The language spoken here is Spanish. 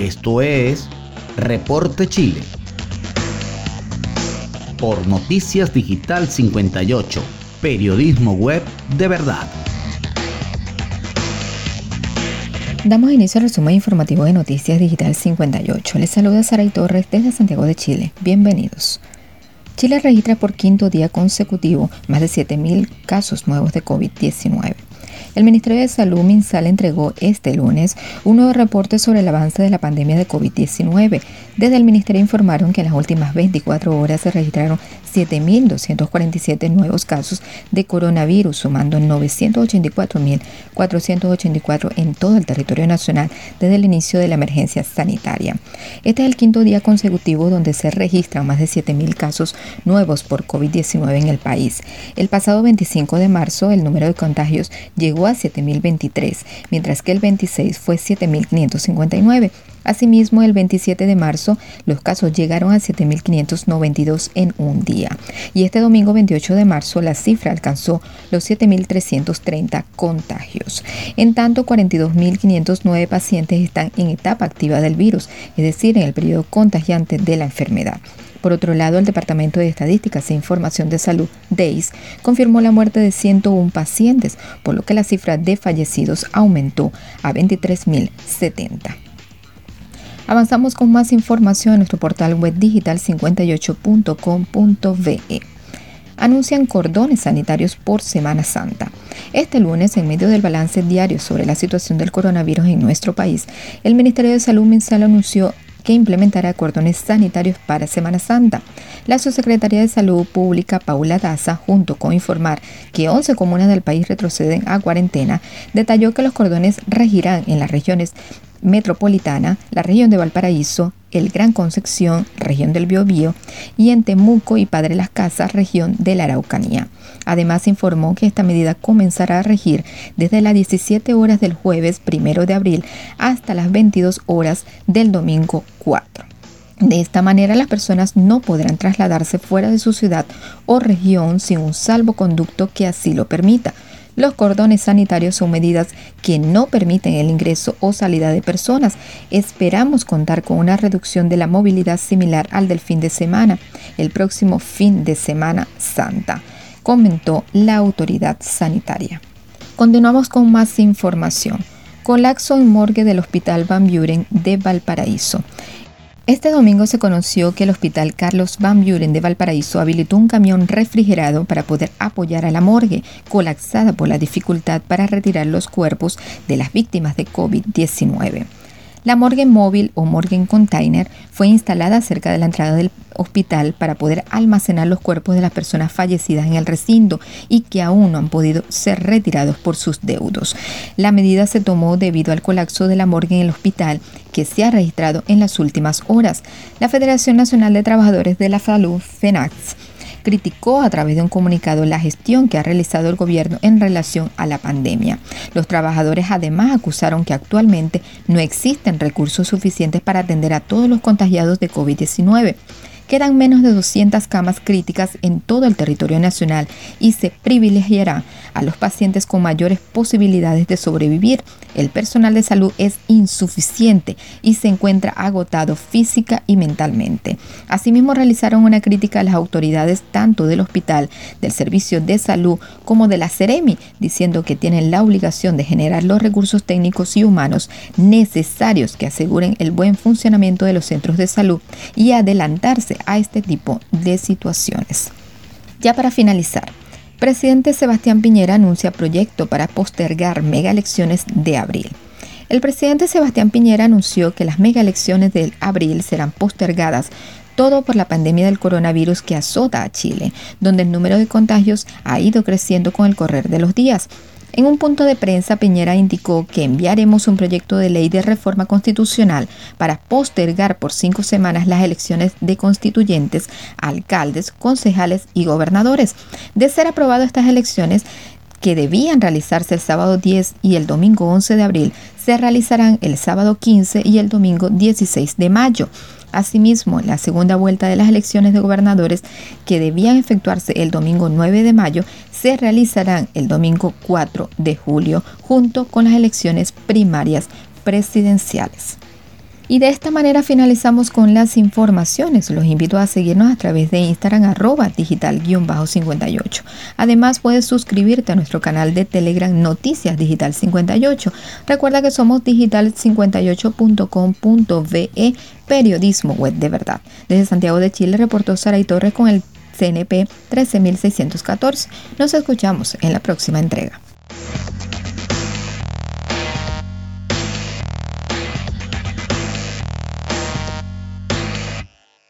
Esto es Reporte Chile. Por Noticias Digital 58, periodismo web de verdad. Damos inicio al resumen informativo de Noticias Digital 58. Les saluda Saray Torres desde Santiago de Chile. Bienvenidos. Chile registra por quinto día consecutivo más de 7.000 casos nuevos de COVID-19. El Ministerio de Salud MinSal entregó este lunes un nuevo reporte sobre el avance de la pandemia de COVID-19. Desde el Ministerio informaron que en las últimas 24 horas se registraron 7.247 nuevos casos de coronavirus, sumando 984.484 en todo el territorio nacional desde el inicio de la emergencia sanitaria. Este es el quinto día consecutivo donde se registran más de 7.000 casos nuevos por COVID-19 en el país. El pasado 25 de marzo el número de contagios llegó a 7.023, mientras que el 26 fue 7.559. Asimismo, el 27 de marzo los casos llegaron a 7.592 en un día. Y este domingo 28 de marzo la cifra alcanzó los 7.330 contagios. En tanto, 42.509 pacientes están en etapa activa del virus, es decir, en el periodo contagiante de la enfermedad. Por otro lado, el Departamento de Estadísticas e Información de Salud, DEIS, confirmó la muerte de 101 pacientes, por lo que la cifra de fallecidos aumentó a 23.070. Avanzamos con más información en nuestro portal web digital 58.com.ve anuncian cordones sanitarios por Semana Santa. Este lunes, en medio del balance diario sobre la situación del coronavirus en nuestro país, el Ministerio de Salud Minsal anunció que implementará cordones sanitarios para Semana Santa. La subsecretaria de Salud Pública, Paula Daza, junto con informar que 11 comunas del país retroceden a cuarentena, detalló que los cordones regirán en las regiones metropolitana, la región de Valparaíso, el Gran Concepción, región del Biobío, y en Temuco y Padre Las Casas, región de la Araucanía. Además, informó que esta medida comenzará a regir desde las 17 horas del jueves 1 de abril hasta las 22 horas del domingo 4. De esta manera, las personas no podrán trasladarse fuera de su ciudad o región sin un salvoconducto que así lo permita los cordones sanitarios son medidas que no permiten el ingreso o salida de personas. Esperamos contar con una reducción de la movilidad similar al del fin de semana, el próximo fin de semana santa, comentó la autoridad sanitaria. Continuamos con más información. Colapso en morgue del Hospital Van Buren de Valparaíso. Este domingo se conoció que el Hospital Carlos Van Buren de Valparaíso habilitó un camión refrigerado para poder apoyar a la morgue, colapsada por la dificultad para retirar los cuerpos de las víctimas de COVID-19. La morgue móvil o morgue container fue instalada cerca de la entrada del hospital para poder almacenar los cuerpos de las personas fallecidas en el recinto y que aún no han podido ser retirados por sus deudos. La medida se tomó debido al colapso de la morgue en el hospital que se ha registrado en las últimas horas. La Federación Nacional de Trabajadores de la Salud, FENAX, criticó a través de un comunicado la gestión que ha realizado el gobierno en relación a la pandemia. Los trabajadores además acusaron que actualmente no existen recursos suficientes para atender a todos los contagiados de COVID-19. Quedan menos de 200 camas críticas en todo el territorio nacional y se privilegiará a los pacientes con mayores posibilidades de sobrevivir. El personal de salud es insuficiente y se encuentra agotado física y mentalmente. Asimismo, realizaron una crítica a las autoridades tanto del hospital, del servicio de salud como de la Ceremi, diciendo que tienen la obligación de generar los recursos técnicos y humanos necesarios que aseguren el buen funcionamiento de los centros de salud y adelantarse a este tipo de situaciones. Ya para finalizar, presidente Sebastián Piñera anuncia proyecto para postergar mega elecciones de abril. El presidente Sebastián Piñera anunció que las mega elecciones de abril serán postergadas todo por la pandemia del coronavirus que azota a Chile, donde el número de contagios ha ido creciendo con el correr de los días. En un punto de prensa, Piñera indicó que enviaremos un proyecto de ley de reforma constitucional para postergar por cinco semanas las elecciones de constituyentes, alcaldes, concejales y gobernadores. De ser aprobado estas elecciones, que debían realizarse el sábado 10 y el domingo 11 de abril, se realizarán el sábado 15 y el domingo 16 de mayo. Asimismo, la segunda vuelta de las elecciones de gobernadores, que debían efectuarse el domingo 9 de mayo, se realizarán el domingo 4 de julio, junto con las elecciones primarias presidenciales. Y de esta manera finalizamos con las informaciones. Los invito a seguirnos a través de Instagram arroba digital-58. Además puedes suscribirte a nuestro canal de Telegram Noticias Digital 58. Recuerda que somos digital58.com.ve periodismo web de verdad. Desde Santiago de Chile reportó Saray Torres con el CNP 13614. Nos escuchamos en la próxima entrega.